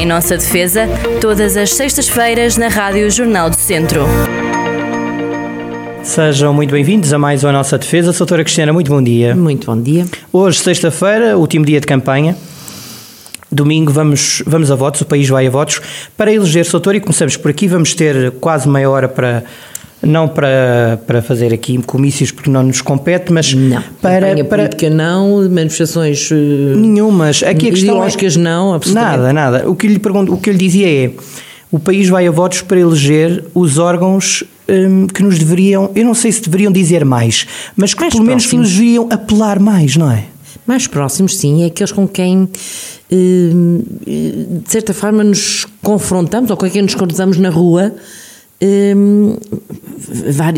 Em nossa defesa, todas as sextas-feiras na Rádio Jornal do Centro. Sejam muito bem-vindos a mais uma Nossa Defesa. Doutora Cristina, muito bom dia. Muito bom dia. Hoje, sexta-feira, último dia de campanha. Domingo vamos, vamos a votos, o país vai a votos para eleger Soutor e começamos por aqui. Vamos ter quase meia hora para, não para, para fazer aqui comícios porque não nos compete, mas não, para, para política não, manifestações uh, nenhumas. Aqui a questão ideológicas é, não, absolutamente. Nada, nada. O que lhe pergunto, o que eu lhe dizia é o país vai a votos para eleger os órgãos um, que nos deveriam, eu não sei se deveriam dizer mais, mas que mais pelo próximos. menos nos deveriam apelar mais, não é? Mais próximos, sim, é aqueles com quem hum, de certa forma nos confrontamos ou com quem nos cruzamos na rua hum,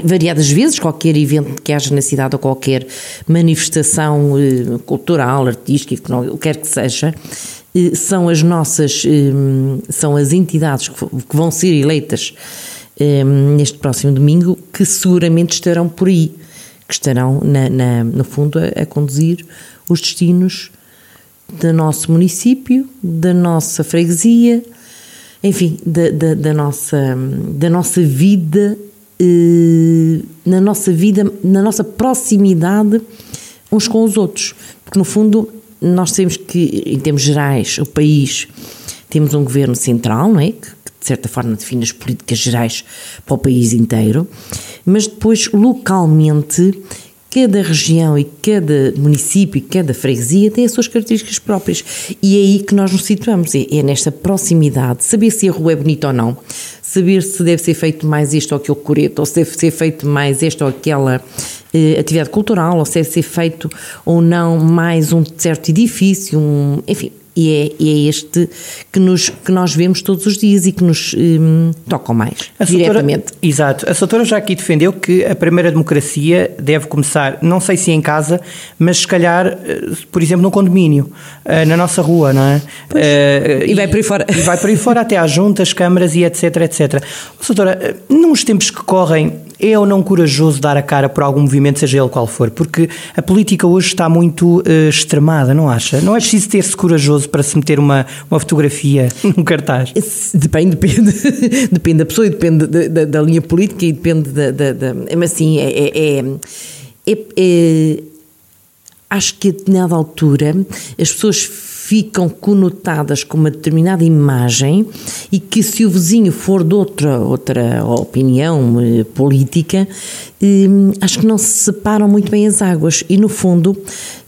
variadas vezes, qualquer evento que haja na cidade ou qualquer manifestação hum, cultural, artística, o que quer que seja, são as nossas, são as entidades que vão ser eleitas neste próximo domingo que seguramente estarão por aí, que estarão, na, na no fundo, a, a conduzir os destinos do nosso município, da nossa freguesia, enfim, da, da, da nossa, da nossa vida, eh, na nossa vida, na nossa proximidade uns com os outros. Porque, no fundo, nós sabemos que, em termos gerais, o país temos um governo central, não é? Que, de certa forma define as políticas gerais para o país inteiro, mas depois localmente cada região e cada município e cada freguesia tem as suas características próprias. E é aí que nós nos situamos, é, é nesta proximidade, saber se a rua é bonita ou não, saber se deve ser feito mais este ou aquele coreto, ou se deve ser feito mais esta ou aquela eh, atividade cultural, ou se deve ser feito ou não mais um certo edifício, um, enfim, e é, e é, este que, nos, que nós vemos todos os dias e que nos hum, tocam mais, a diretamente. Soutora, exato. A Soutora já aqui defendeu que a primeira democracia deve começar, não sei se em casa, mas se calhar, eh, por exemplo, no condomínio, eh, na nossa rua, não é? Pois, uh, e vai por aí fora. E vai por aí fora até às juntas, câmaras e etc, etc. Soutora, nos tempos que correm, é ou não corajoso dar a cara por algum movimento, seja ele qual for? Porque a política hoje está muito uh, extremada, não acha? Não é preciso ter-se corajoso para se meter uma, uma fotografia num cartaz? Depende, depende. depende da pessoa e depende da, da, da linha política e depende da. da, da mas assim, é, é, é, é, acho que a determinada altura as pessoas ficam conotadas com uma determinada imagem e que se o vizinho for de outra, outra opinião eh, política, eh, acho que não se separam muito bem as águas. E no fundo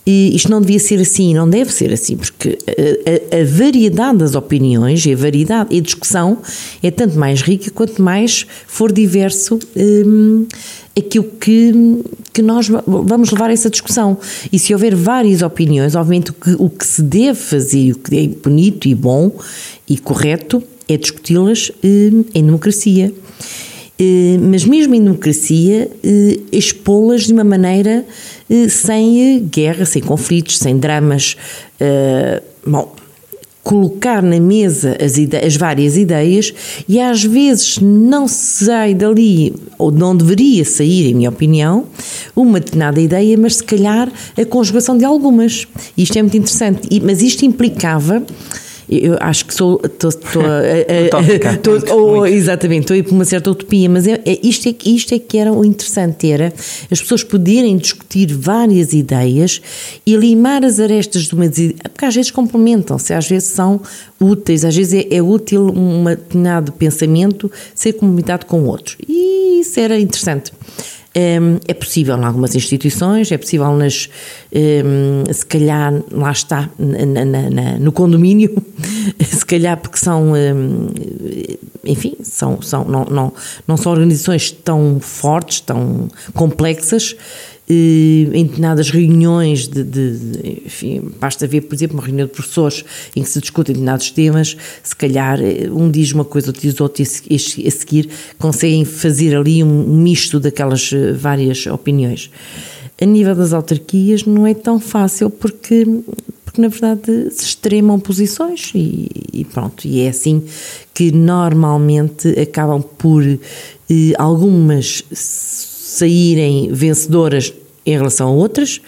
e isto não devia ser assim, não deve ser assim, porque a, a, variedade das opiniões e a variedade e a discussão é tanto mais rica quanto mais for diverso hum, aquilo que, que nós vamos levar a essa discussão. E se houver várias opiniões, obviamente o que, o que se deve fazer, o que é bonito e bom e correto, é discuti-las hum, em democracia. Eh, mas mesmo em democracia, eh, expô-las de uma maneira eh, sem guerra, sem conflitos, sem dramas. Bom, colocar na mesa as, as, várias ideias e às vezes não sai dali, ou não deveria sair, em minha opinião, uma determinada ideia, mas se calhar a conjugação de algumas. Isto é muito interessante, mas isto implicava eu acho que sou. Estou, estou a, ou, exatamente, estou a ir por uma certa utopia, mas é, é, isto, é, isto é que era o interessante: era as pessoas poderem discutir várias ideias e limar as arestas de uma porque às vezes complementam-se, às vezes são úteis, às vezes é, é útil um determinado pensamento ser comunicado com outros. E isso era interessante. É possível em algumas instituições, é possível nas, se calhar, lá está, na, na, na, no condomínio, se calhar porque são, enfim, são, são, não, não, não são organizações tão fortes, tão complexas, em determinadas reuniões de, de, de, enfim, basta ver, por exemplo, uma reunião de professores em que se discutem determinados temas, se calhar eh, um diz uma coisa, outro diz outra e a seguir conseguem fazer ali um misto daquelas eh, várias opiniões. A nível das autarquias não é tão fácil porque, porque na verdade se extremam posições e, e pronto, e é assim que normalmente acabam por eh, algumas saírem vencedoras em relação a outras,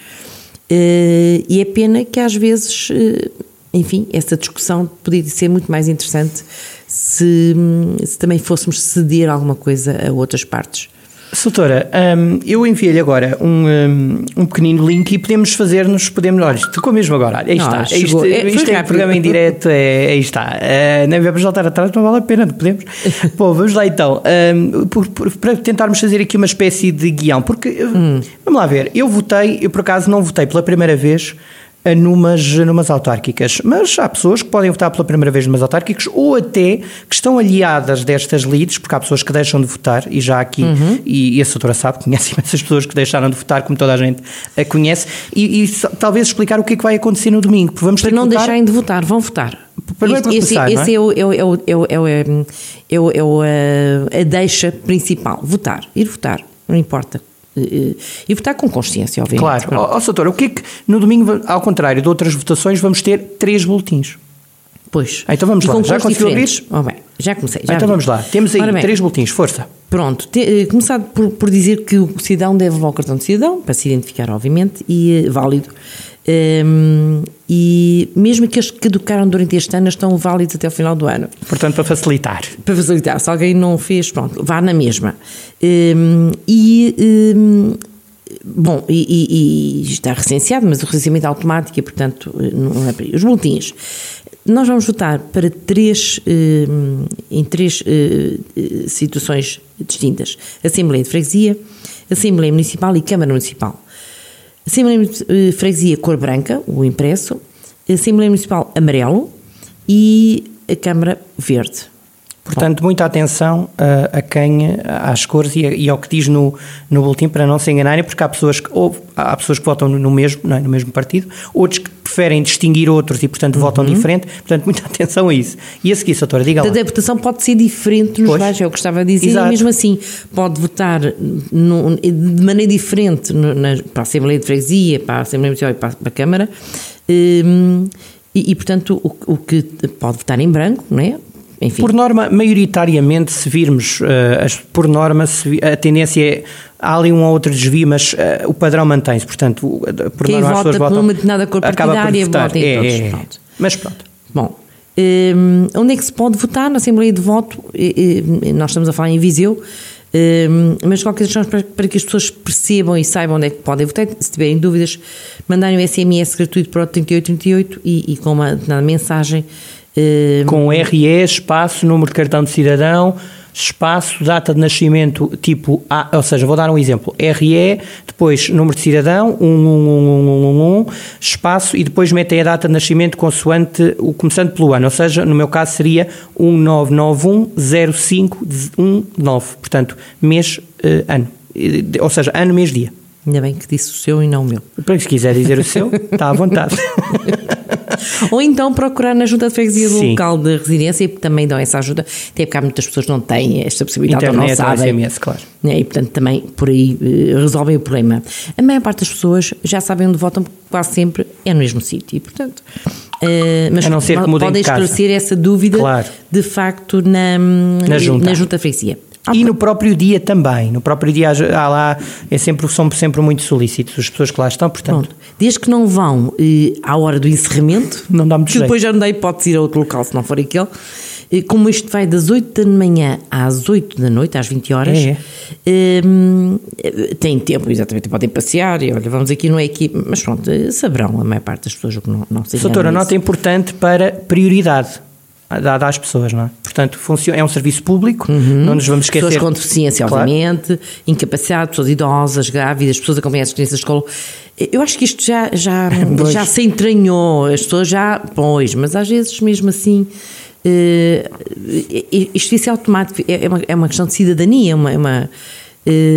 eh, e é pena que às vezes, eh, enfim, essa discussão poderia ser muito mais interessante se, se também fôssemos ceder alguma coisa a outras partes. Soutora, um, eu enviei-lhe agora um, um, um, pequenino link e podemos fazer-nos, podemos, olha, tocou mesmo agora, aí está, não, isto, é, isto é programa em direto, é, aí está, uh, nem vamos voltar atrás, não vale a pena, não podemos. Bom, vamos lá então, um, por, por, para tentarmos fazer aqui uma espécie de guião, porque, hum. vamos lá ver, eu votei, eu por acaso não votei pela primeira vez numas, numas autárquicas. Mas há pessoas que podem votar pela primeira vez numas autárquicas ou até que estão aliadas destas leads, porque há pessoas que deixam de votar, e já aqui, uhum. e, e a doutora sabe, conhece imensas pessoas que deixaram de votar, como toda a gente a conhece, e, e talvez explicar o que é que vai acontecer no domingo. Vamos Para não deixarem de votar, vão votar. Isto, esse, começar, esse é? é, é, é, é, é, é, o, a deixa principal, votar, ir votar, não importa e votar com consciência, obviamente. Claro. Ó, oh, o que é que no domingo, ao contrário de outras votações, vamos ter três boletins? Pois. Ah, então vamos lá. Já conseguiu abrir? Oh, bem, já comecei. Já então vamos lá. Temos aí três boletins. Força. Pronto. Te, eh, começado por, por, dizer que o cidadão deve levar o cartão de cidadão, para se identificar, obviamente, e válido. Um, e mesmo aqueles que caducaram durante este ano estão válidos até o final do ano. Portanto, para facilitar. Para facilitar. Se alguém não fez, pronto, vá na mesma. Um, e. Um, bom, e, e, e, está recenseado, mas o recenseamento automático, e, portanto, não é para Os boletins. Nós vamos votar para três, em três eh, situações distintas: Assembleia de Freguesia, Assembleia Municipal e Câmara Municipal. Assembleia de Freguesia cor branca, o impresso, Assembleia Municipal amarelo e a Câmara verde. Portanto, muita atenção a, a quem, às cores e, a, e, ao que diz no, no boletim para não se enganarem, porque há pessoas que, ou, há pessoas que votam no mesmo, não é, no mesmo partido, outros que preferem distinguir outros e, portanto, uhum. votam diferente. Portanto, muita atenção a isso. E a seguir, doutora, diga lá. A votação pode ser diferente nos vários, é o que estava a dizer, Exato. e mesmo assim pode votar no, de maneira diferente no, na, para a Assembleia de Freguesia, para a Assembleia Municipal e para, para a Câmara. Um, e, e, portanto, o, o, que pode votar em branco, não é? enfim. Por norma, maioritariamente, se virmos, uh, as, por norma, se, a tendência é. Há ali um ou outro desvio, mas uh, o padrão mantém-se. Portanto, por Quem norma, vota as pessoas por uma determinada cor partidária vota em é, todos. É, é. Mas pronto. Bom, um, ehm, onde é que se pode votar na Assembleia de Voto? nós estamos a falar em Viseu. Um, ehm, mas qualquer coisa para, para que as pessoas percebam e saibam onde é que podem votar, se tiverem dúvidas, mandarem o SMS gratuito para o 3838 e, e com uma, uma mensagem com RE, espaço, número de cartão de cidadão, espaço, data de nascimento tipo A, ou seja, vou dar um exemplo, RE, depois número de cidadão, 11111, espaço, e depois metem a data de nascimento consoante o começando pelo ano, ou seja, no meu caso seria 19910519, portanto, mês, uh, ano, ou seja, ano, mês, dia. Ainda bem que disse o seu e não o meu. Para se quiser dizer o seu, está à vontade. Ou então procurar na junta de freguesia do local de residência e também dão essa ajuda, até porque há muitas pessoas que não têm esta possibilidade Internet, ou não sabem. SMS, claro. E portanto também por aí eh, resolvem o problema. A maior parte das pessoas já sabem onde votam, quase sempre é no mesmo sítio. E portanto. Uh, mas a não ser que podem esclarecer essa dúvida claro. de facto na, na junta, na junta freguesia. Ah, e no próprio dia também. No próprio dia há lá, é sempre, são sempre muito solícitos as pessoas que lá estão, portanto. Pronto. Desde que não vão eh, à hora do encerramento, não dá muito que depois já não dá hipótese ir a outro local se não for aquele. Eh, como isto vai das 8 da manhã às 8 da noite, às 20 horas, é. eh, tem tempo, exatamente, podem passear e olha, vamos aqui, não é aqui, mas pronto, eh, saberão a maior parte das pessoas o que não, não se Doutora, nota importante para prioridade dada às pessoas, não é? Portanto, funciona, é um serviço público, uhum. não nos vamos esquecer. Pessoas com deficiência, claro. obviamente, incapacidade, pessoas idosas, grávidas, pessoas acompanhadas de crianças de escola. Eu acho que isto já, já, já se entranhou, as pessoas já, pois, mas às vezes mesmo assim. Uh, isto é automático, é uma, é uma questão de cidadania, é uma, é uma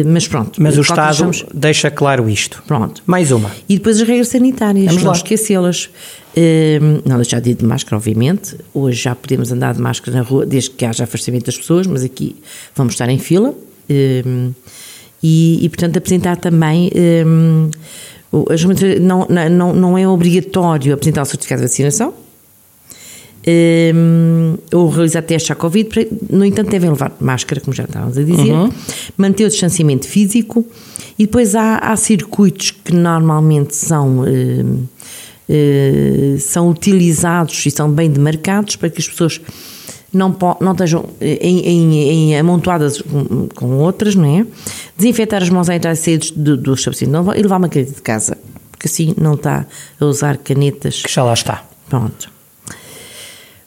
mas pronto. Mas o Estado achamos... deixa claro isto. Pronto. Mais uma. E depois as regras sanitárias, Vamos não esquecê-las. Não deixar de ir de máscara, obviamente. Hoje já podemos andar de máscara na rua, desde que haja afastamento das pessoas, mas aqui vamos estar em fila. E, e portanto, apresentar também. Não, não, não é obrigatório apresentar o certificado de vacinação, um, ou realizar testes à Covid, no entanto devem levar máscara, como já estávamos a dizer, uhum. manter o distanciamento físico e depois há, há circuitos que normalmente são eh, são utilizados e são bem demarcados para que as pessoas não, não estejam em, em, em amontoadas com, com, outras, não é? Desinfetar as mãos à entrada e sair do, do estabelecimento e levar uma caneta de casa, porque assim não está a usar canetas. Que já lá está. Pronto.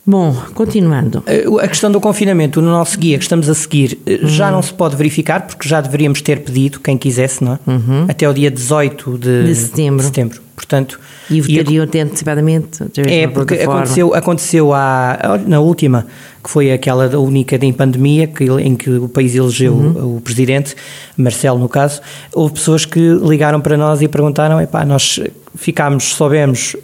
Bom, continuando. Eh, a questão do confinamento, no nosso guia que estamos a seguir, eh, já uhum. não se pode verificar, porque já deveríamos ter pedido, quem quisesse, não é? Uhum. Até o dia 18 de, de setembro. De setembro. Portanto, e votariam até antecipadamente? É, porque aconteceu, aconteceu à, na última, que foi aquela única em pandemia, que, em que o país elegeu uhum. o presidente, Marcelo no caso, houve pessoas que ligaram para nós e perguntaram, epá, nós ficámos, soubemos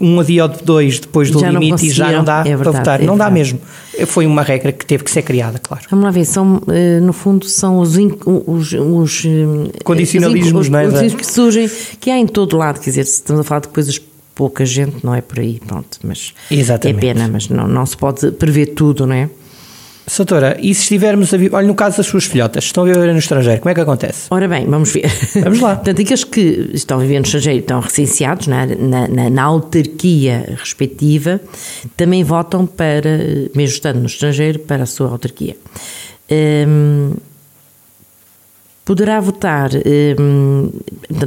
um dia ou dois depois do limite e já não dá é verdade, para votar. É não dá mesmo. Foi uma regra que teve que ser criada, claro. Vamos lá ver, são, eh, no fundo são os, os, os eh, condicionalismos, os, não é? Os que surgem, que há em todo lado, quer dizer, estamos a falar de coisas pouca gente, não é por aí, pronto, mas Exatamente. é pena, mas não, não se pode prever tudo, não é? Soutora, e se estivermos a viver, olha, no caso das suas filhotas, estão a viver no estrangeiro, como é que acontece? Ora bem, vamos ver. Vamos lá. Portanto, aqueles que estão a viver no estrangeiro estão recenseados na, na, na, na autarquia respectiva, também votam para, mesmo estando no estrangeiro, para a sua autarquia. Hum, poderá votar hum,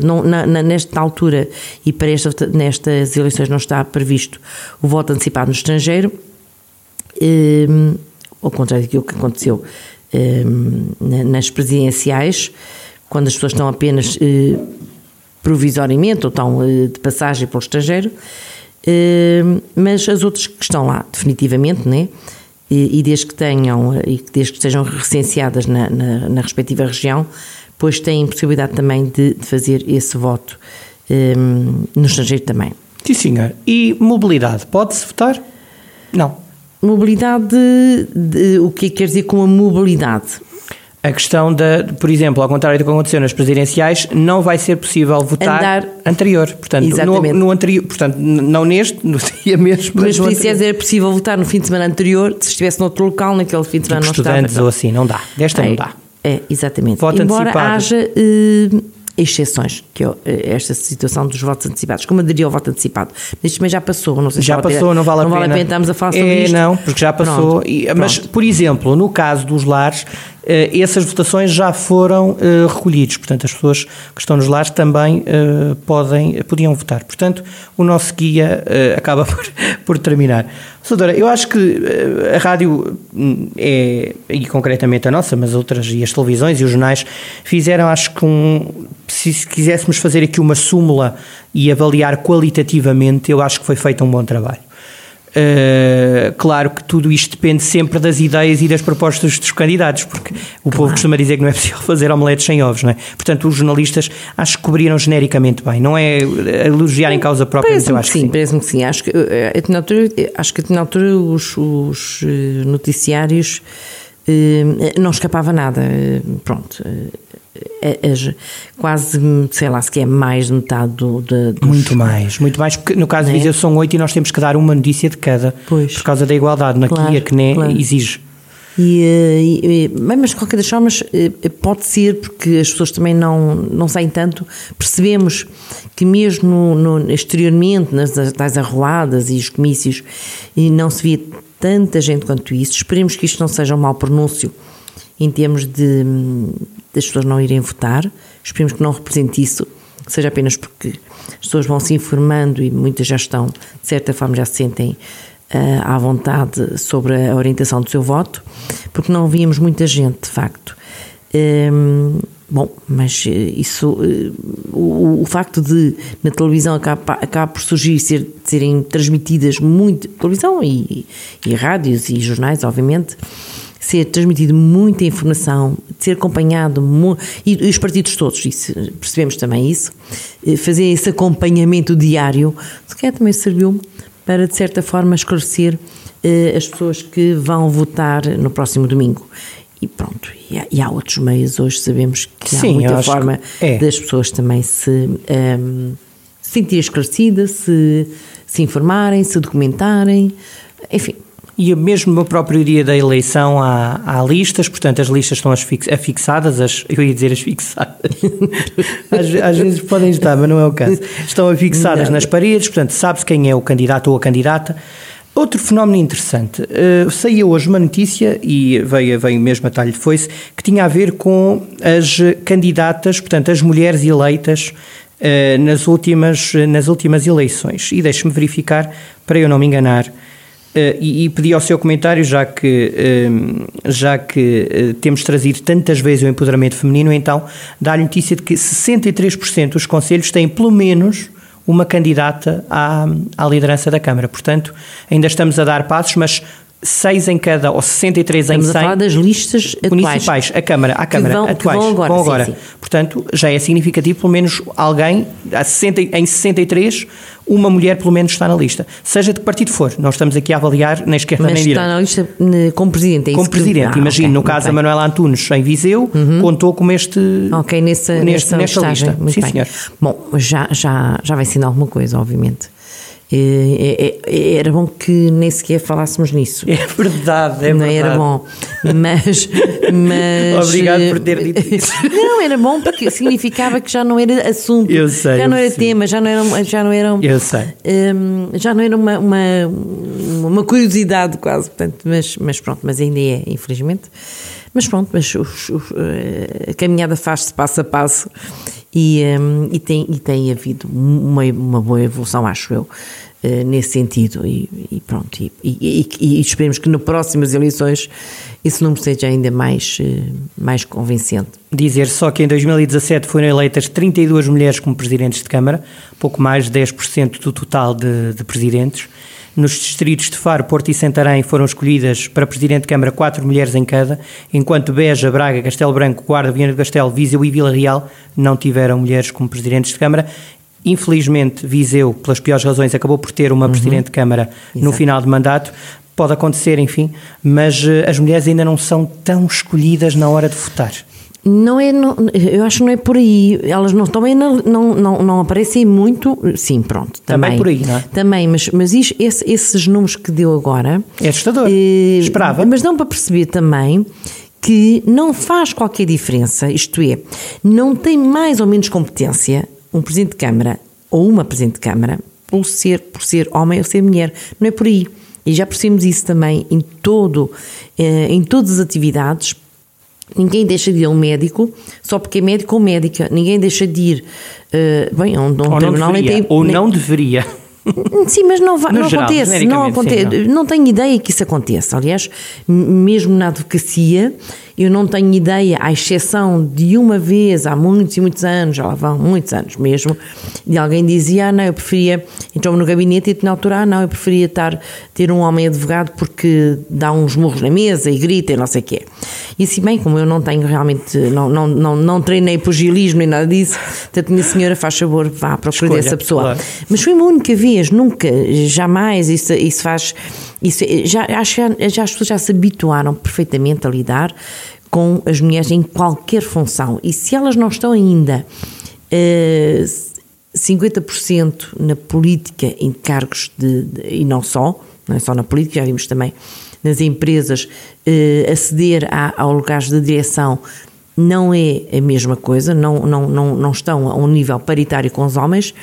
não, na, nesta altura e para esta, nestas eleições não está previsto o voto antecipado no estrangeiro. Hum, ao contrário daquilo que aconteceu eh, nas presidenciais, quando as pessoas estão apenas eh, provisoriamente ou estão eh, de passagem pelo estrangeiro, mas as outras que estão lá definitivamente, né? E, desde que tenham e desde que estejam recenseadas na, na, na respectiva região, pois têm possibilidade também de, de fazer esse voto no estrangeiro também. Sim, senhor. E mobilidade, pode-se votar? Não. Mobilidade, de, o que é quer dizer com a mobilidade? A questão da, por exemplo, ao contrário do que aconteceu nas presidenciais, não vai ser possível votar Andar. anterior. Portanto, no, no, anterior, portanto, não neste, no dia mesmo. Mas nas presidenciais era possível votar no fim de semana anterior, se estivesse noutro local, naquele fim de semana tipo não estudantes ou assim, não dá. Desta não dá. É, exatamente. Voto Embora antecipado. haja. Uh, exceções, que é eh, esta situação dos votos antecipados. Como aderir ao voto antecipado? Isto também já passou, não sei se Já passou, pena, não vale a não pena. Não vale a pena estarmos a falar sobre é, isto. Não, porque já passou. Pronto, e, mas, por exemplo, no caso dos lares, eh, essas votações já foram uh, recolhidos, portanto as pessoas que estão nos lares também uh, podem, podiam votar. Portanto, o nosso guia uh, acaba por, por terminar. Soutora, eu acho que a rádio hum, é, e concretamente a nossa, mas outras e as televisões e os jornais fizeram, acho que um, se quiséssemos fazer aqui uma súmula e avaliar qualitativamente, eu acho que foi feito um bom trabalho. Uh, claro que tudo isto depende sempre das ideias e das propostas dos candidatos, porque o claro. povo costuma dizer que não é possível fazer omeletes sem ovos, não é? Portanto, os jornalistas acho que cobriram genericamente bem, não é elogiar em causa própria, mas eu acho que sim. sim. Parece-me que sim. Acho que, eh, na altura, acho que na altura os, os eh, noticiários não escapava nada. Pronto é, é, quase, sei lá, se é mais de metade do, de, dos... Muito mais, muito mais, porque no caso é? de Viseu são oito e nós temos que dar uma notícia de cada, pois. por causa da igualdade, na claro, que nem claro. exige. E, eh, e, mas de qualquer das formas eh, pode ser porque as pessoas também não, não saem tanto percebemos que mesmo no, no exteriormente nas, nas arruadas e os comícios e não se via tanta gente quanto isso esperemos que isto não seja um mau pronúncio em termos de, das pessoas não irem votar. Esperemos que não represente isso, seja apenas porque as pessoas vão se informando e muitas já estão, de certa forma, já se sentem uh, à vontade sobre a orientação do seu voto, porque não víamos muita gente, de facto. Um, bom, mas eh, isso, uh, o, o, facto de na televisão acaba, acaba por surgir, ser, serem transmitidas muito, televisão e, e rádios e jornais, obviamente, ser transmitido muita informação, ser acompanhado, e, os partidos todos, isso, percebemos também isso, eh, fazer esse acompanhamento diário, se calhar também serviu para, de certa forma, esclarecer eh, as pessoas que vão votar no próximo domingo. E pronto, e há, e há outros meios, hoje sabemos que Sim, há muita forma é. das pessoas também se um, ehm, sentir esclarecidas, se, se informarem, se documentarem, enfim, E mesmo no próprio dia da eleição há, há listas, portanto as listas estão afixadas, as, eu ia dizer as fixadas, às, às, vezes podem estar, mas não é o caso. Estão afixadas não. nas paredes, portanto sabe-se quem é o candidato ou a candidata. Outro fenómeno interessante, uh, saiu hoje uma notícia, e veio, veio mesmo a talho de foice, que tinha a ver com as candidatas, portanto as mulheres eleitas uh, nas, últimas, nas últimas eleições. E deixe-me verificar, para eu não me enganar, Uh, e, e, pedi ao seu comentário, já que, uh, já que uh, temos trazido tantas vezes o empoderamento feminino, então dá-lhe notícia de que 63% dos conselhos têm pelo menos uma candidata à, à liderança da Câmara. Portanto, ainda estamos a dar passos, mas 6 em cada, ou 63 Estamos em 100. a falar das listas municipais, atuais. a Câmara, a Câmara vão, atuais. vão agora. Vão agora. Sim, sim. Portanto, já é significativo, pelo menos alguém, a 60, em 63, uma mulher pelo menos está na lista. Seja de que partido for, nós estamos aqui a avaliar na esquerda Mas nem direita. está na lista como presidente, é Como isso que- presidente, Ah, imagino, ok, no caso da bem. Manuela Antunes, em Viseu, contou como este. Ok, nessa, neste- nessa nesta lista. Sim, bem. senhor. Bom, já, já, já vai sendo alguma coisa, obviamente. É, é, é, era bom que nem sequer falássemos nisso. É verdade, é não verdade. era bom. Mas. mas Obrigado por ter dito isso. Não, era bom porque significava que já não era assunto. Eu sei, Já não era sei. tema, já não era. Já não era, Eu sei. hum, já não era uma, uma, uma curiosidade quase. Portanto, mas, mas pronto, mas ainda é, infelizmente. Mas pronto, mas os- os, eh, a caminhada faz-se passo a passo e, hum, e, tem, e tem havido uma, uma boa evolução, acho eu, eh, nesse sentido. E, e pronto, e, e, esperemos que nas próximas eleições esse número seja ainda mais, eh, mais convincente. Dizer só que em 2017 foram eleitas 32 mulheres como presidentes de Câmara, pouco mais de 10% do total de, de presidentes. Nos distritos de Faro, Porto e Santarém foram escolhidas para presidente de Câmara quatro mulheres em cada, enquanto Beja, Braga, Castelo Branco, Guarda, Viana do Castelo, Viseu e Vila Real não tiveram mulheres como presidentes de Câmara. Infelizmente, Viseu, pelas piores razões, acabou por ter uma presidente de Câmara no Exato. final de mandato. Pode acontecer, enfim, mas eh, as mulheres ainda não são tão escolhidas na hora de votar. Não é, não- eu acho que não é por aí. Elas não também não, não, não, não aparecem muito. Sim, pronto. Também Também, por aí, não é? Também, mas, mas isto- esse- esses números que deu agora. É assustador. eh, Esperava. Mas dão para perceber também que não faz qualquer diferença, isto é, não tem mais ou menos competência um Presidente de Câmara ou uma Presidente de Câmara por ser, por ser homem ou ser mulher. Não é por aí. E já percebemos isso também em, todo, eh, em todas as atividades. Ninguém deixa de ir a um médico só porque é médico ou médica. Ninguém deixa de ir eh, bem, a um, a um ou não tribunal nem deveria, tem. ou nem- não deveria. Sim, mas não, vai, não geral, acontece. Não, acontece sim, não. tenho ideia que isso aconteça. Aliás, mesmo na advocacia, eu não tenho ideia, à exceção de uma vez, há muitos e muitos anos, já lá vão muitos anos mesmo, de alguém dizia: Ah, não, eu preferia. Entrou na gabinete e na altura, ah, não, eu preferia estar, ter um homem advogado porque dá uns murros na mesa e grita e não sei o quê. E assim bem, como eu não tenho realmente, não, não, não, não treinei pugilismo nem nada disso, portanto, minha senhora, faz favor, vá à procura Escolha, dessa pessoa. claro. Mas foi uma única vez, nunca, jamais isso, isso faz. Isso, já, acho já, as pessoas já se habituaram perfeitamente a lidar com as mulheres em qualquer função. E se elas não estão ainda eh, 50% na política em cargos de, de- e não só, não é só na política, já vimos também nas empresas, eh, aceder a, ao lugares de direção não é a mesma coisa, não, não, não, não estão a um nível paritário com os homens.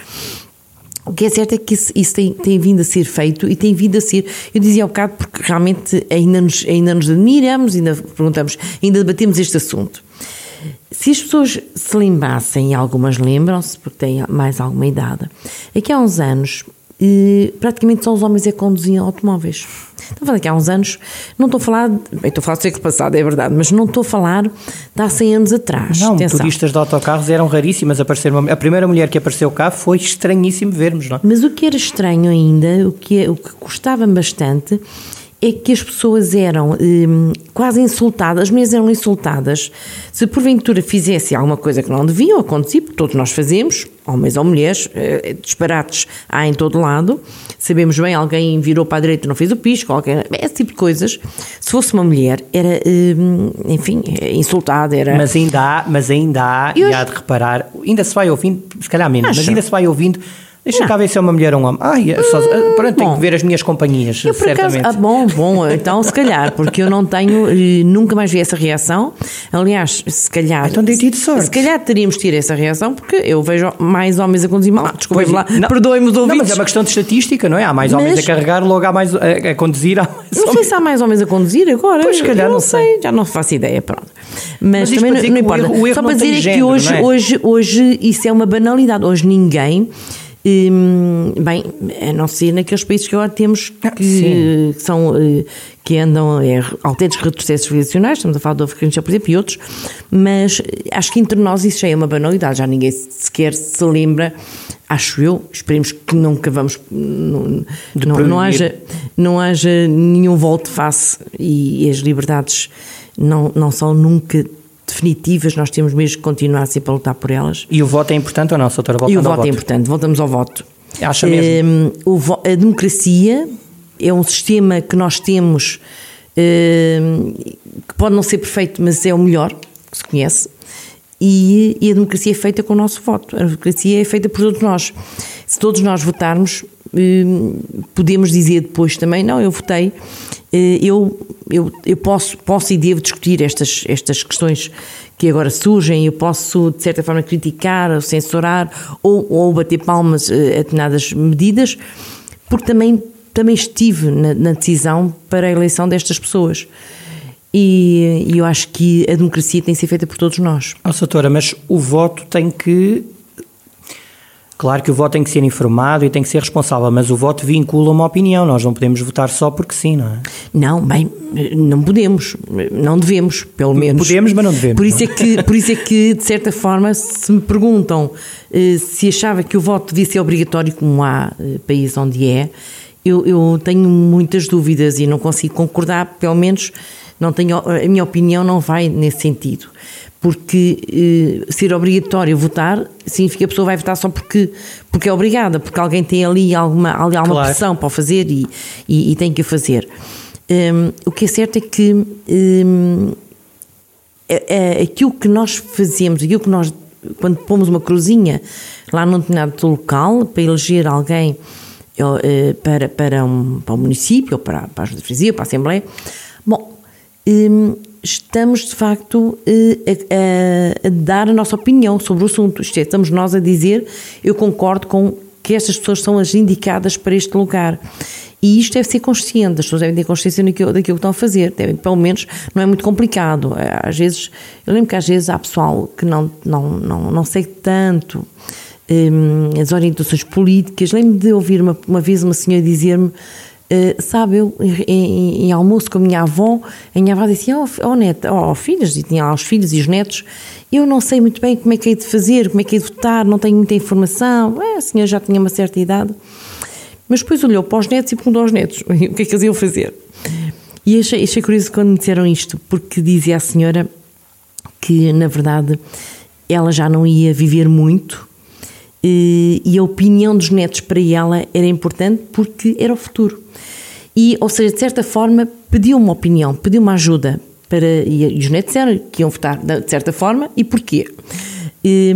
O que é certo é que isso, isso tem, tem vindo a ser feito e tem vindo a ser. Eu dizia há bocado porque realmente ainda nos, ainda nos admiramos, ainda perguntamos, ainda debatemos este assunto. Se as pessoas se lembrassem, e algumas lembram-se, porque têm mais alguma idade, é que há uns anos eh, praticamente só os homens é que conduziam automóveis. Estou a falar que há uns anos, não estou a falar, bem, estou a falar do século passado, é verdade, mas não estou a falar de há 100 anos atrás. Não, Atenção. turistas de autocarros eram raríssimas. Aparecer uma, a primeira mulher que apareceu cá foi estranhíssimo vermos, não é? Mas o que era estranho ainda, o que, é- o que custava bastante, é que as pessoas eram hum, quase insultadas, as mulheres eram insultadas se porventura fizessem alguma coisa que não deviam acontecer, porque todos nós fazemos, homens ou mulheres, eh, disparates há em todo lado, sabemos bem, alguém virou para a direita e não fez o pisco, alguém, esse tipo de coisas. Se fosse uma mulher, era, hum, enfim, insultada, era... Mas ainda há, mas ainda há, Eu e há de reparar, ainda se vai ouvindo, se calhar menos, mas Acho. ainda se vai ouvindo Deixa cá ver se é uma mulher ou um homem. É só, Hum, pronto, tenho que ver as minhas companhias, Eu, por acaso, certamente. ah, bom, bom, então se calhar, porque eu não tenho, eh, nunca mais vi essa reação. Aliás, se calhar. Então dei-te de sorte. Se calhar teríamos ter essa reação, porque eu vejo mais homens a conduzir mal. Ah, Desculpem-me lá, Não. perdoem-me os Não, mas ouvintes. é uma questão de estatística, não é? Há mais homens Mas- a carregar, logo há mais a, a conduzir, há Não sei homens. se há mais homens a conduzir agora. Pois, se calhar, Eu não sei. já não faço ideia, pronto. Mas, Mas também não, não que o importa. erro- o erro Só não para dizer é que género, hoje, não é? hoje, hoje isso é uma banalidade. Hoje ninguém. Hum, bem, a não ser naqueles países que agora temos Ah, que, que são eh, que andam é, autênticos retrocessos civilizacionais, estamos a falar do Afeganistão, por exemplo, e outros, mas acho que entre nós isso já é uma banalidade, já ninguém sequer se lembra, acho eu, esperemos que nunca vamos, não, não, não haja, não haja nenhum volte-face e as liberdades não, não são nunca definitivas, nós temos mesmo que continuar sempre a lutar por elas. E o voto é importante ou não, doutora? E Voltando o ao voto é importante, voltamos ao voto. Acha mesmo? Vo- a democracia é um sistema que nós temos hum, que pode não ser perfeito, mas é o melhor que se conhece. E, e a democracia é feita com o nosso voto. A democracia é feita por todos nós. Se todos nós votarmos, podemos dizer depois também: não, eu votei, eh, eu, eu, eu posso, posso e devo discutir estas, estas questões que agora surgem, eu posso, de certa forma, criticar, ou censurar ou, ou bater palmas eh, a determinadas medidas, porque também, também estive na, na decisão para a eleição destas pessoas. E, e eu acho que a democracia tem que ser feita por todos nós. Ó, doutora, mas o voto tem que. Claro que o voto tem que ser informado e tem que ser responsável, mas o voto vincula uma opinião. Nós não podemos votar só porque sim, não é? Não, bem, não podemos, não devemos, pelo menos. Podemos, mas não devemos, Por isso não é que, por isso é que de certa forma, se me perguntam eh, se achava que o voto devia ser obrigatório, como há eh, países onde é, eu, eu tenho muitas dúvidas e não consigo concordar, pelo menos não tenho, a minha opinião não vai nesse sentido. Porque eh, ser obrigatório votar significa que a pessoa vai votar só porque, porque é obrigada, porque alguém tem ali alguma, ali alguma Claro. pressão para o fazer e, e, e tem que o fazer. Hum, o que é certo é que hum, é- é aquilo que nós fazemos, aquilo que nós, quando pomos uma cruzinha lá num determinado local para eleger alguém eh, para, para, um, para o município, ou para, para a Junta de Freguesia, para a Assembleia, bom, hum, estamos de facto eh, a, a- a dar a nossa opinião sobre o assunto. Isto é, estamos nós a dizer, eu concordo com que estas pessoas são as indicadas para este lugar. E isto deve ser consciente, as pessoas devem ter consciência daquilo, daquilo que estão a fazer, devem, pelo menos não é muito complicado. Às vezes, eu lembro que às vezes há pessoal que não, não, não, não segue tanto hum, as orientações políticas. Lembro de ouvir uma, uma vez uma senhora dizer-me, eh, sabe, eu em, em- almoço com a minha avó, a minha avó dizia, oh, fi- oh neta, oh filhas, e tinha lá os filhos e os netos, eu não sei muito bem como é que hei de fazer, como é que hei de votar, não tenho muita informação. É, a senhora já tinha uma certa idade. Mas depois olhou para os netos e perguntou aos netos o que é que eles iam fazer. E achei, achei curioso quando me disseram isto, porque dizia a senhora que, na verdade, ela já não ia viver muito e a opinião dos netos para ela era importante porque era o futuro. E, ou seja, de certa forma, pediu uma opinião, pediu uma ajuda. Para, e, os netos disseram que iam votar de certa forma e porquê. E,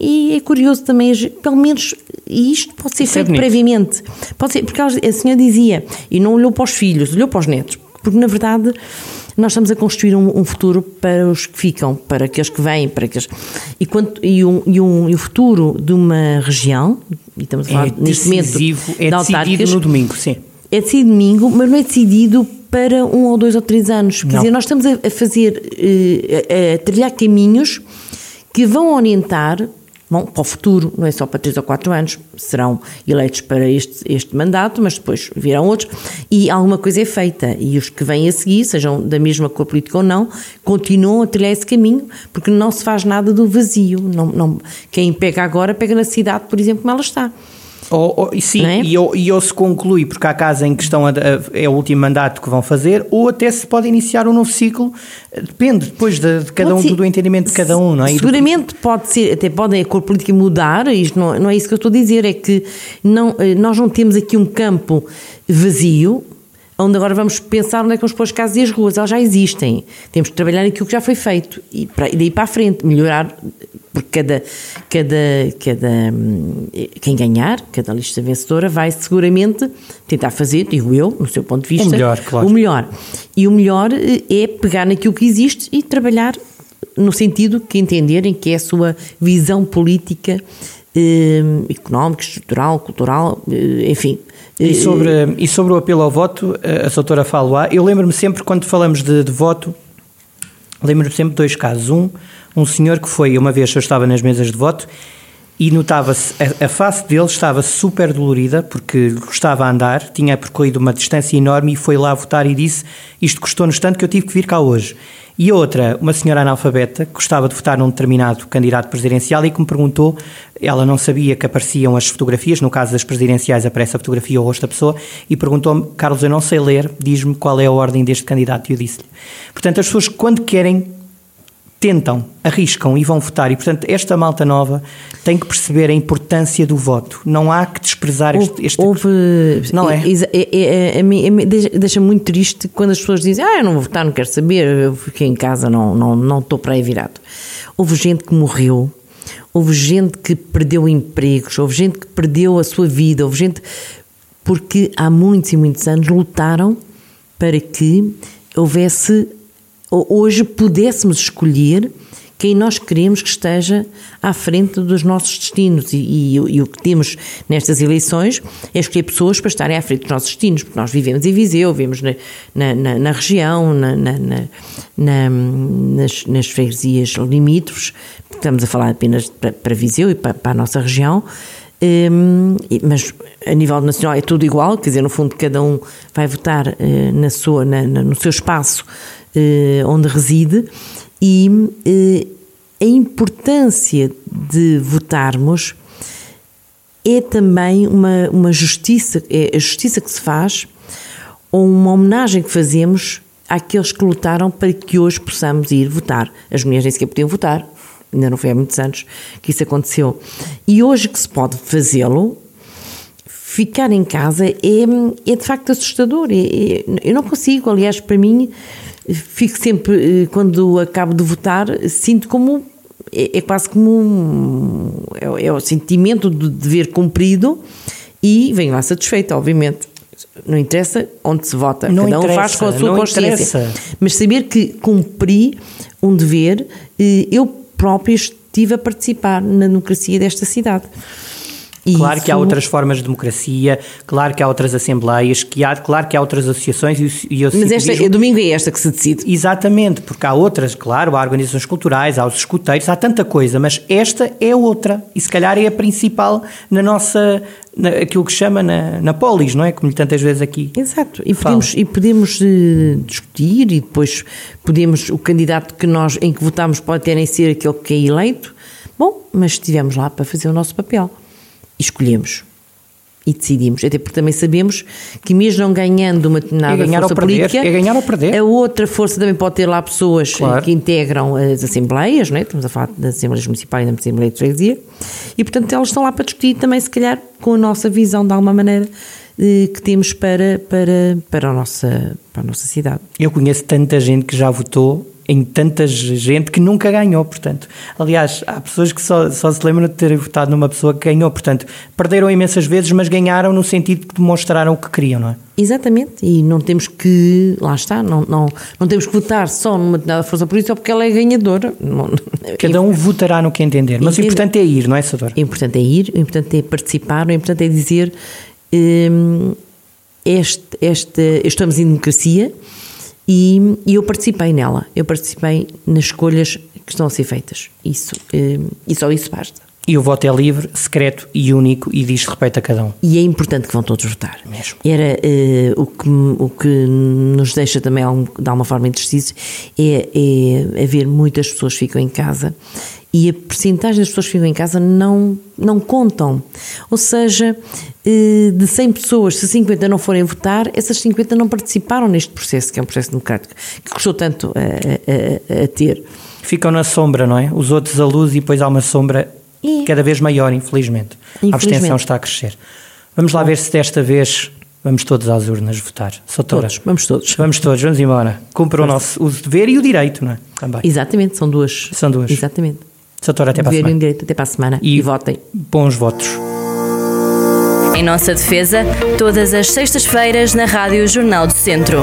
e é curioso também, pelo menos, e isto pode ser Isso é feito bonito. previamente. Pode ser, porque a senhora dizia, e não olhou para os filhos, olhou para os netos, porque na verdade nós estamos a construir um, um futuro para os que ficam, para aqueles que vêm, para aqueles. E, quanto, e, um, e, um, e o futuro de uma região, e estamos a falar É neste momento decisivo, é de decidido no domingo, sim. é decidido domingo, mas não é decidido para um ou dois ou três anos. Quer Não. dizer, nós estamos a, a fazer, eh, a, a trilhar caminhos que vão orientar bom, para o futuro, não é só para três ou quatro anos, serão eleitos para este, este mandato, mas depois virão outros, e alguma coisa é feita, e os que vêm a seguir, sejam da mesma cor política ou não, continuam a trilhar esse caminho, porque não se faz nada do vazio. Não, não, quem pega agora, pega na cidade, por exemplo, como ela está. Ou- e sim, é? e, ou, e ou se conclui, porque há casos em que estão a- a- é o último mandato que vão fazer, ou até se pode iniciar um novo ciclo, eh, depende depois de, de cada um, Pode ser. do, entendimento de cada um, não é? Seguramente pode ser, até pode a cor política mudar, isto não, não é isso que eu estou a dizer, é que não, eh, nós não temos aqui um campo vazio, onde agora vamos pensar onde é que vamos pôr as casas e as ruas, elas já existem. Temos que trabalhar naquilo que já foi feito e, para, e daí para a frente, melhorar porque cada, cada, cada, hum, quem ganhar, cada lista vencedora vai seguramente tentar fazer, digo eu, no seu ponto de vista, o melhor. Claro. O melhor. E o melhor eh, é pegar naquilo que existe e trabalhar no sentido que entenderem que é a sua visão política, eh, económica, estrutural, cultural, eh, enfim. E sobre, e sobre o apelo ao voto, a doutora Faloá, eu lembro-me sempre, quando falamos de, de voto, lembro-me sempre de dois casos. Um, um senhor que foi, uma vez eu estava nas mesas de voto e notava-se, a, a, face dele estava super dolorida porque gostava de andar, tinha percorrido uma distância enorme e foi lá votar e disse isto custou-nos tanto que eu tive que vir cá hoje. E outra, uma senhora analfabeta, que gostava de votar num determinado candidato presidencial e que me perguntou, ela não sabia que apareciam as fotografias, no caso das presidenciais aparece a fotografia ou o rosto da pessoa, e perguntou-me, Carlos, eu não sei ler, diz-me qual é a ordem deste candidato, e eu disse-lhe. Portanto, as pessoas quando querem tentam, arriscam e vão votar. E, portanto, esta malta nova tem que perceber a importância do voto. Não há que desprezar este. este houve, não é? é, é, é Deixa-me muito triste quando as pessoas dizem: Ah, eu não vou votar, não quero saber, eu fiquei em casa, não, não, não estou para aí virado. Houve gente que morreu, houve gente que perdeu empregos, houve gente que perdeu a sua vida, houve gente. Porque há muitos e muitos anos lutaram para que houvesse hoje pudéssemos escolher quem nós queremos que esteja à frente dos nossos destinos. E, e, e, o que temos nestas eleições é escolher pessoas para estarem à frente dos nossos destinos, porque nós vivemos em Viseu, vivemos na, na, na, na região, na, nas, nas freguesias limítrofes, estamos a falar apenas para, para Viseu e para, para a nossa região. Um, mas a nível nacional é tudo igual, quer dizer, no fundo cada um vai votar uh, na sua, na, no seu espaço onde reside e eh, a importância de votarmos é também uma, uma justiça, é a justiça que se faz ou uma homenagem que fazemos àqueles que lutaram para que hoje possamos ir votar. As mulheres nem sequer podiam votar, ainda não foi há muitos anos que isso aconteceu. E hoje que se pode fazê-lo, ficar em casa é, é de facto assustador. É, é, eu não consigo, aliás, para mim, fico sempre, eh, quando acabo de votar, sinto como. É, é quase como. Um, é, é, o sentimento de dever cumprido e venho lá satisfeita, obviamente. Não interessa onde se vota, não cada um faz com a sua consciência. Interessa. Mas saber que cumpri um dever, eh, eu própria estive a participar na democracia desta cidade. Claro Isso... que há outras formas de democracia, claro que há outras assembleias, que há, claro que há outras associações e, e Mas esta, é domingo é esta que se decide. Exatamente, porque há outras, claro, há organizações culturais, há os escuteiros, há tanta coisa, mas esta é outra e se calhar é a principal na nossa, na, aquilo que chama na, na polis, não é? Como tantas vezes aqui. Exato, e podemos, e podemos uh, discutir e depois podemos, o candidato que nós, em que votamos pode ter nem ser aquele que é eleito, bom, mas estivemos lá para fazer o nosso papel escolhemos e decidimos. Até porque também sabemos que, mesmo não ganhando uma determinada é força política, é ganhar ou perder. a outra força também pode ter lá pessoas claro. que integram as assembleias, não é? estamos a falar das assembleias municipais e da Assembleia de Freguesia, e portanto elas estão lá para discutir também, se calhar, com a nossa visão de alguma maneira eh, que temos para, para, para, a nossa, para a nossa cidade. Eu conheço tanta gente que já votou em tanta gente que nunca ganhou, portanto. Aliás, há pessoas que só, só se lembram de terem votado numa pessoa que ganhou, portanto, perderam imensas vezes, mas ganharam no sentido que demonstraram o que queriam, não é? Exatamente, e não temos que, lá está, não, não, não temos que votar só numa determinada força política porque ela é ganhadora. Cada um votará no que entender, mas entender. o importante é ir, não é, Sador? O importante é ir, o importante é participar, o importante é dizer hum, este, este, estamos em democracia, e, e, eu participei nela, eu participei nas escolhas que estão a ser feitas. Isso, eh, e só isso basta. E o voto é livre, secreto e único e diz respeito a cada um. E é importante que vão todos votar. Mesmo. Era uh, o, que, o que nos deixa também, de alguma forma, indecisos, é, é haver muitas pessoas que ficam em casa e a percentagem das pessoas que ficam em casa não, não contam. Ou seja, eh, de 100 pessoas, se 50 não forem votar, essas 50 não participaram neste processo, que é um processo democrático, que custou tanto a, a, a ter. Ficam na sombra, não é? Os outros a luz e depois há uma sombra e... cada vez maior, infelizmente. infelizmente. A abstenção está a crescer. Vamos lá ver se desta vez Vamos todos às urnas votar. Todos, vamos todos. Vamos todos, vamos embora. Cumpra o nosso o dever e o direito, não é? Também. Exatamente, são duas. São duas. Exatamente. Doutora, até para a Dever e semana. um direito até para a semana. E- e votem. Bons votos. Em nossa defesa, todas as sextas-feiras na Rádio Jornal do Centro.